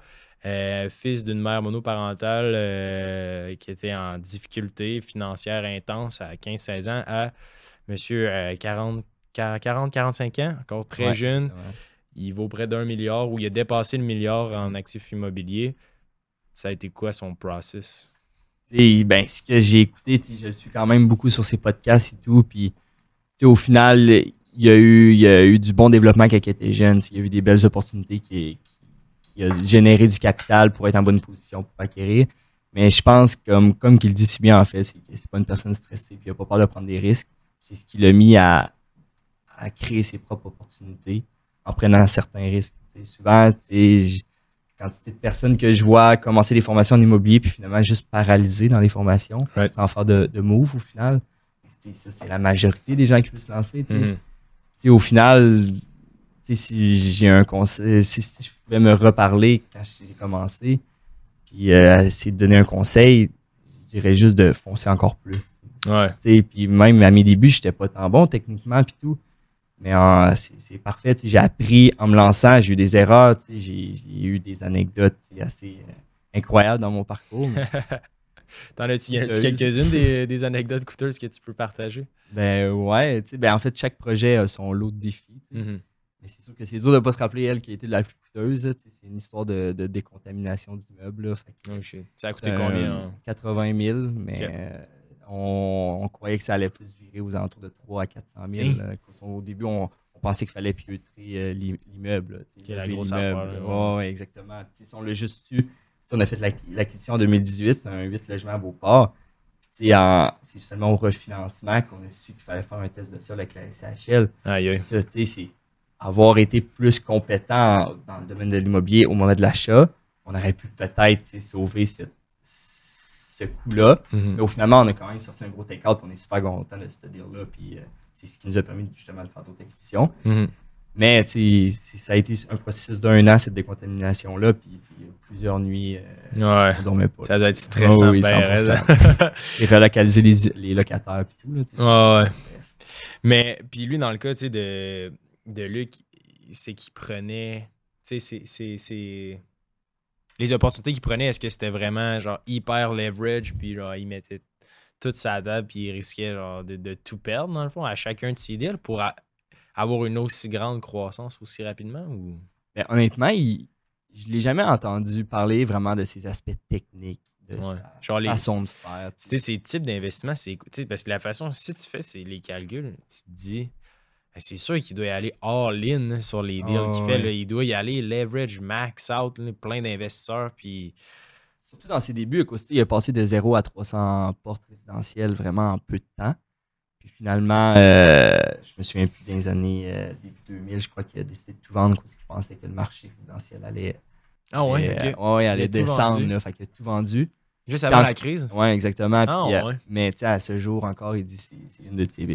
fils d'une mère monoparentale qui était en difficulté financière intense à 15-16 ans à monsieur 40-45 ans, encore très jeune. Il vaut près d'un milliard ou il a dépassé le milliard en actifs immobiliers ça a été quoi son process? ben, ce que j'ai écouté, je suis quand même beaucoup sur ses podcasts et tout. Au final, il y, a eu, du bon développement quand il était jeune. Il y a eu des belles opportunités qui, qui, a généré du capital pour être en bonne position pour acquérir. Mais je pense, comme, comme qu'il dit si bien en fait, c'est que c'est pas une personne stressée puis il n'a pas peur de prendre des risques. C'est ce qui l'a mis à, créer ses propres opportunités en prenant certains risques. souvent, quantité de personnes que je vois commencer des formations en immobilier puis finalement juste paralysées dans les formations sans faire de, de move au final. Ça, c'est la majorité des gens qui veulent se lancer. Mm-hmm. Au final, si j'ai un conseil, si, je pouvais me reparler quand j'ai commencé, puis euh, essayer de donner un conseil, je dirais juste de foncer encore plus. Ouais. Puis même à mes débuts, j'étais pas tant bon techniquement puis tout. Mais euh, c'est parfait. J'ai appris en me lançant. J'ai eu des erreurs. J'ai eu des anecdotes assez euh, incroyables dans mon parcours. T'en as-tu quelques-unes des, anecdotes coûteuses que tu peux partager? Ben ouais. Ben, en fait, chaque projet a son lot de défis. Mm-hmm. Mais c'est sûr que c'est dur de ne pas se rappeler elle qui a été la plus coûteuse. C'est une histoire de, décontamination d'immeubles. Oh, ça a coûté combien? 80 000, mais on, croyait que ça allait plus virer aux alentours de 3 à 400 000. au début, on, pensait qu'il fallait pieuter euh, l'immeuble. Qui la grosse affaire. Oui, exactement. si on l'a juste su, on a fait l'acquisition en 2018, c'est un 8 logements à Beauport. C'est seulement au refinancement qu'on a su qu'il fallait faire un test de sol avec la SHL. Aïe, C'est avoir été plus compétent dans le domaine de l'immobilier au moment de l'achat, on aurait pu peut-être sauver cette ce coup-là. Mhm. Mais au finalement, on a quand même sorti un gros take-out. On est super content de ce deal-là. Puis euh, c'est ce qui nous a permis justement de faire d'autres acquisitions. Mhm. Mais ça a été un processus d'un an, cette décontamination-là. Puis plusieurs nuits, euh, on dormait pas. Ça doit être stressant. Oh, oui, Et relocaliser les, locataires. Puis tout. Là, ouais. Mais puis lui, dans le cas de, de Luc, c'est qu'il prenait. C'est les opportunités qu'il prenait, est-ce que c'était vraiment genre hyper leverage, puis genre il mettait toute sa table, puis il risquait genre de, tout perdre dans le fond à chacun de ses deals pour avoir une aussi grande croissance aussi rapidement ou? Ben, honnêtement, il, je l'ai jamais entendu parler vraiment de ses aspects techniques. De sa les, façon de faire. Tu sais, ces types d'investissements, c'est. Parce que la façon, si tu fais c'est les calculs, tu te dis, c'est sûr qu'il doit y aller all-in sur les deals qu'il fait. Il doit y aller leverage max out, plein d'investisseurs. Puis... Surtout dans ses débuts, il a passé de 0 à 300 portes résidentielles vraiment en peu de temps. Puis finalement, euh, je me souviens plus des années euh, début 2000, je crois qu'il a décidé de tout vendre parce qu'il pensait que le marché résidentiel allait, ah ouais, ouais, allait descendre. Là, fait qu'il a tout vendu. Juste avant la crise? Oui, exactement. Ah, puis, euh, mais à ce jour encore, il dit que c'est une de ses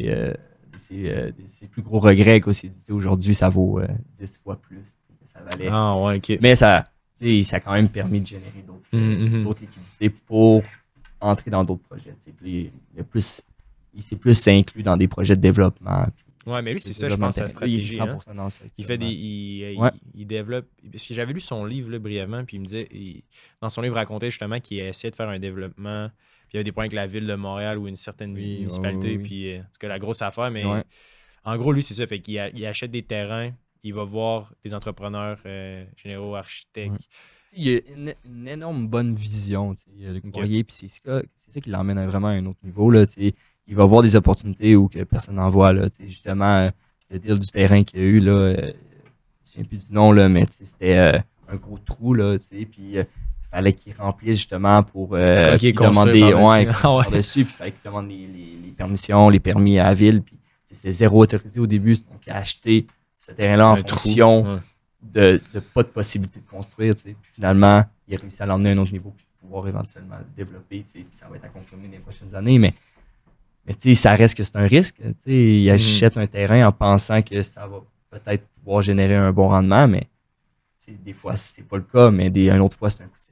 c'est euh, ses plus gros regrets qu'aussi aujourd'hui ça vaut 10 euh, fois plus ça valait. Ah ouais, ok. Mais ça, ça a quand même permis de générer d'autres mm, mm, mm. liquidités pour entrer dans d'autres projets. il, plus, il s'est plus inclus dans des projets de développement. Ouais, mais lui, c'est ça, je pense, sa stratégie. Il, hein. 100% dans ça, il fait des. Il, Ouais. il- il développe. Parce que j'avais lu son livre là, brièvement, puis il me disait. dans son livre, il racontait justement qu'il essayait de faire un développement. Puis il y avait des points avec la ville de Montréal ou une certaine Oui, municipalité. oui. Puis, euh, en tout cas, la grosse affaire. Mais Ouais. en gros, lui, c'est ça. Fait qu'il a- il achète des terrains, il va voir des entrepreneurs euh, généraux, architectes. Ouais. Sais, Il y a une, une énorme bonne vision, tu sais, le puis c'est ça, c'est ça qui l'emmène à vraiment à un autre niveau. Là, sais. il va voir des opportunités où que personne n'en voit. Là, sais. justement, euh, le deal du terrain qu'il y a eu, là, euh, je ne souviens plus du nom, là, mais sais, c'était euh, un gros trou, là, sais, puis euh, il fallait qu'il remplisse justement pour euh, Ok, puis construire demander par-dessus. ouais, Ah ouais. par-dessus, puis il fallait qu'il demande les, les- les permissions, les permis à la ville, puis c'était zéro autorisé au début, donc il a acheté ce terrain-là en Un trou. fonction Ouais. de, de pas de possibilité de construire. tu sais. Puis finalement, il a réussi à l'emmener à un autre niveau puis pouvoir éventuellement le développer. tu sais. Puis ça va être à confirmer dans les prochaines années. Mais, mais tu sais, ça reste que c'est un risque. tu sais. Il achète un terrain en pensant que ça va peut-être pouvoir générer un bon rendement, mais des fois, c'est pas le cas, mais des, une autre fois, c'est un coup de.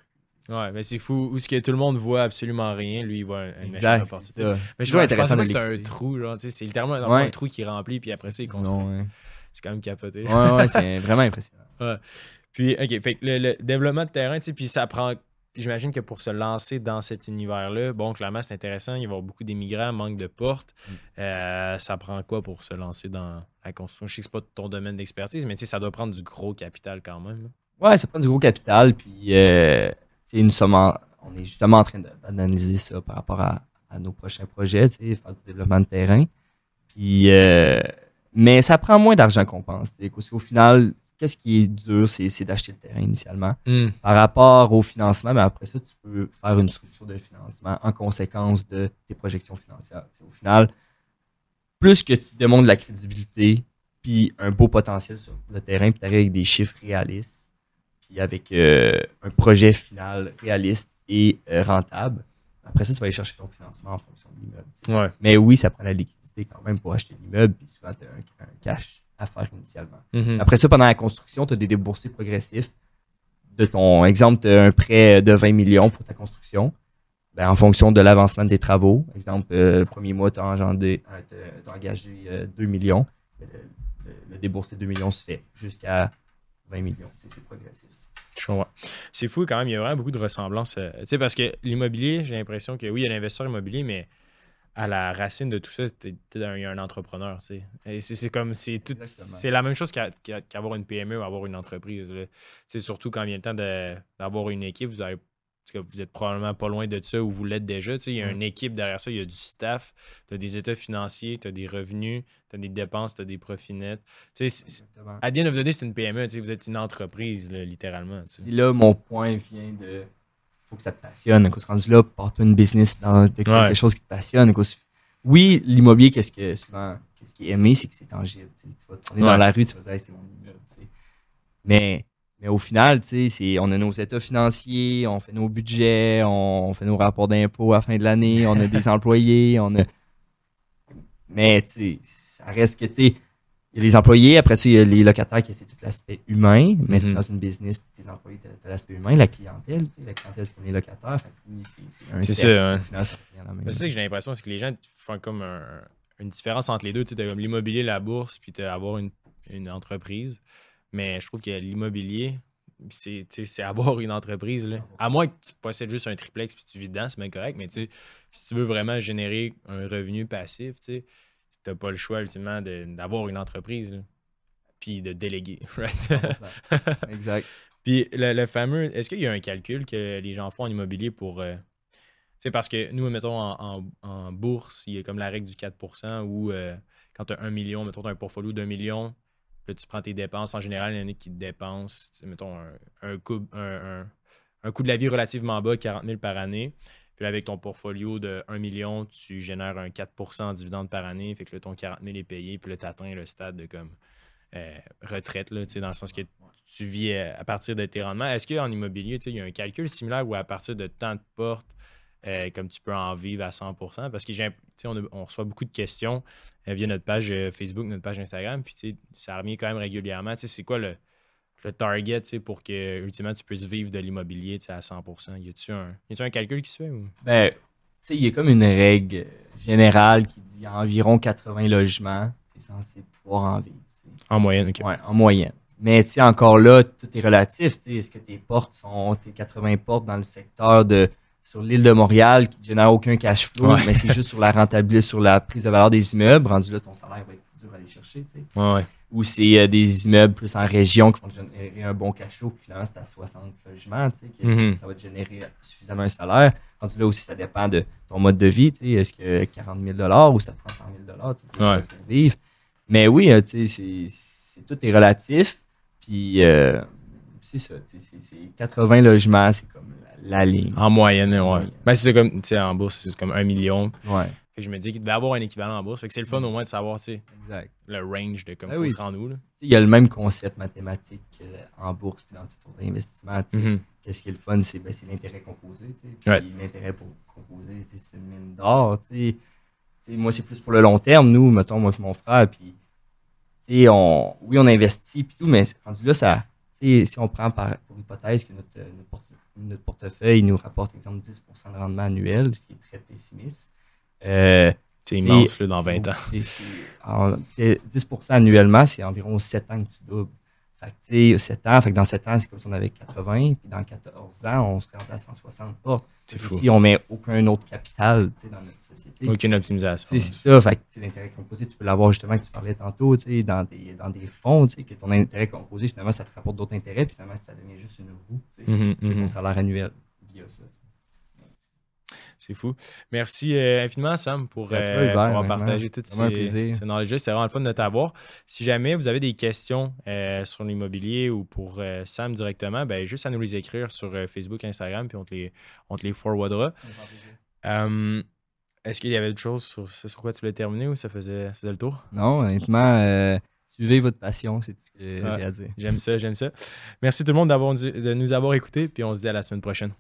Ouais, mais c'est fou. Où ce que tout le monde voit absolument rien, lui, il voit un- une Exact. c'est opportunité. Mais C'est je, pensais intéressant que c'était un trou, genre, tu sais, c'est littéralement Ouais. un trou qui remplit, puis après ça, il construit. Ouais. C'est quand même capoté. Ouais, ouais, c'est vraiment impressionnant. Puis, OK, fait que le, le développement de terrain, tu sais, puis ça prend. J'imagine que pour se lancer dans cet univers-là, bon, clairement, c'est intéressant. Il va y avoir beaucoup d'immigrants, manque de portes. Mm. Euh, ça prend quoi pour se lancer dans la construction? Je sais que c'est pas ton domaine d'expertise, mais tu sais, ça doit prendre du gros capital quand même. Ouais, ça prend du gros capital. Puis, euh, nous sommes en- on est justement en train d'analyser ça par rapport à, à nos prochains projets, faire du développement de terrain. Puis, euh, mais ça prend moins d'argent qu'on pense. Parce qu'au final, qu'est-ce qui est dur, c'est d'acheter le terrain initialement. Par rapport au financement, mais après ça, tu peux faire une structure de financement en conséquence de tes projections financières. Au final, plus que tu démontres de la crédibilité, puis un beau potentiel sur le terrain, puis tu arrives avec des chiffres réalistes, puis avec euh, un projet final réaliste et euh, rentable, après ça, tu vas aller chercher ton financement en fonction de l'immeuble. Ouais. Mais oui, ça prend la liquidité quand même pour acheter l'immeuble, puis souvent, tu as un, un cash à faire initialement. Mhm. Après ça, pendant la construction, tu as des déboursés progressifs. De ton exemple, tu as un prêt de 20 millions pour ta construction. Ben, en fonction de l'avancement de tes travaux, exemple, euh, le premier mois, tu as, engagé euh, 2 millions. Ben, Le, le- le déboursé de 2 millions se fait jusqu'à 20 millions. C'est progressif. Je comprends. C'est fou quand même, il y a vraiment beaucoup de ressemblances. euh, tu sais, parce que l'immobilier, j'ai l'impression que oui, il y a l'investisseur immobilier, mais à la racine de tout ça, il y a un entrepreneur. tu sais. Et c'est c'est comme, c'est tout, c'est la même chose qu'avoir une PME ou avoir une entreprise. sais, surtout quand vient le temps d'avoir une équipe, vous avez cas, vous êtes probablement pas loin de ça ou vous l'êtes déjà. tu Il y a Ouais. une équipe derrière ça, il y a du staff, tu as des états financiers, tu as des revenus, tu as des dépenses, tu as des profits nets. Tu. À the end of the day, c'est une PME, tu vous êtes une entreprise, là, littéralement. tu. Et là, mon point vient de. faut que ça te passionne. Quand rendu là, porte-toi une business dans quelque Ouais. chose qui te passionne. Oui, l'immobilier, qu'est-ce que souvent, qu'est-ce qui est aimé, c'est que c'est tangible. tu. Tu vas te tourner Ouais. dans la rue, tu vas dire, Hey, c'est mon immeuble. tu. Mais, mais au final, tu c'est- on a nos états financiers, on fait nos budgets, on fait nos rapports d'impôts à la fin de l'année, on a des employés, on a. Mais, tu ça reste que, tu il y a les employés, après ça, il y a les locataires qui c'est tout l'aspect humain. Mais tu Mhm. dans une business, tes employés, tu as, l'aspect humain, la clientèle, tu sais, la clientèle, c'est comme les locataires. C'est ça, hein. C'est ça que j'ai l'impression, c'est que les gens font comme un- une différence entre les deux. Tu sais, t'as comme l'immobilier, la bourse, puis t'as avoir une, une entreprise. Mais je trouve que l'immobilier, c'est avoir une entreprise. Là. À moins que tu possèdes juste un triplex puis tu vis dedans, c'est bien correct. Mais si tu veux vraiment générer un revenu passif, tu t'as pas le choix ultimement de- d'avoir une entreprise. là. Puis de déléguer. Right? 100%. exact. Puis le, le fameux, est-ce qu'il y a un calcul que les gens font en immobilier pour. euh, c'est parce que nous, mettons, en, en- en bourse, il y a comme la règle du 4% où euh, quand tu as un million, mettons, tu as un portfolio d'un million, là, tu prends tes dépenses. En général, il y en a qui te dépensent, mettons, un, un coût, un, un- de la vie relativement bas, 40 000 par année. Puis avec ton portfolio de 1 million, tu génères un 4% en dividende par année. Fait que là, ton 40 000 est payé. Puis là, tu atteins le stade de comme euh, retraite, là, dans le sens que tu vis euh, à partir de tes rendements. Est-ce qu'en immobilier, il y a un calcul similaire où à partir de tant de portes, euh, comme tu peux en vivre à 100% Parce que j'ai, tu on, a- on reçoit beaucoup de questions euh, via notre page euh, Facebook, notre page Instagram, puis tu sais, ça revient quand même régulièrement. Tu sais, c'est quoi le, le target tu pour que ultimement tu puisses vivre de l'immobilier tu à 100 Y a-tu un, y un calcul qui se fait ou? Ben, tu sais, il y a comme une règle générale qui dit environ 80 logements. Et censé pouvoir en vivre. En moyenne, OK. Ouais, en moyenne. Mais encore là, tout est relatif. Est-ce que tes portes sont tes 80 portes dans le secteur de sur l'île de Montréal qui ne génère aucun cash flow, mais c'est juste sur la rentabilité, sur la prise de valeur des immeubles. Rendu là, ton salaire va être plus dur à aller chercher. Ouais, Ou c'est euh, des immeubles plus en région qui vont générer un bon cash flow, puis finalement c'est à 60 logements, que mm-hmm. ça va te générer suffisamment un salaire. Rendu là aussi, ça dépend de ton mode de vie. Est-ce que 40 000 ou ça te prend 100 000 pour vivre? Mais oui, euh, c'est, tout est relatif. Puis euh, c'est ça, c'est 80 logements, c'est comme la, ligne. En moyenne, ouais. Ben, c'est comme, tu sais, en bourse, c'est comme un million. Ouais. je me dis qu'il devait avoir un équivalent en bourse. Fait que c'est le fun au moins de savoir, tu sais, le range de comment ben se rendre où. Il y a le même concept mathématique en bourse puis dans tout autre investissement. Mm-hmm. Qu'est-ce qui est le fun, c'est ben, l'intérêt composé. L'intérêt composé, c'est une mine d'or. Moi, c'est plus pour le long terme. Nous, mettons, moi et mon frère, puis on, oui, on investit puis tout, mais rendu là, ça, si on prend par, pour hypothèse que notre, portefeuille nous rapporte, exemple, 10% de rendement annuel, ce qui est très pessimiste. Euh, c'est immense là, dans 20 ans. 10% annuellement, c'est environ 7 ans que tu doubles. Fait que, 7 ans, fait que dans 7 ans, c'est comme si on avait 80, puis dans 14 ans, on serait à 160 portes. Si on met aucun autre capital dans notre société. Aucune optimisation. C'est ça. Fait que l'intérêt composé, tu peux l'avoir justement que tu parlais tantôt dans des, dans des fonds, que ton intérêt composé, finalement, ça te rapporte d'autres intérêts, puis finalement, ça devient juste une roue. Mm-hmm, ton mm-hmm. salaire annuel via ça. C'est fou. Merci euh, infiniment, Sam, pour, euh, avoir partagé tout ces, knowledge C'est vraiment le fun de t'avoir. Si jamais vous avez des questions euh, sur l'immobilier ou pour Sam directement, ben, juste à nous les écrire sur Facebook, Instagram, puis on te les, on te les forwardera. Est-ce qu'il y avait d'autres choses sur, sur quoi tu voulais terminer ou ça faisait, le tour? Non, honnêtement, suivez votre passion, c'est tout ce que j'ai à dire. J'aime ça, j'aime ça. Merci tout le monde de nous avoir écoutés, puis on se dit à la semaine prochaine.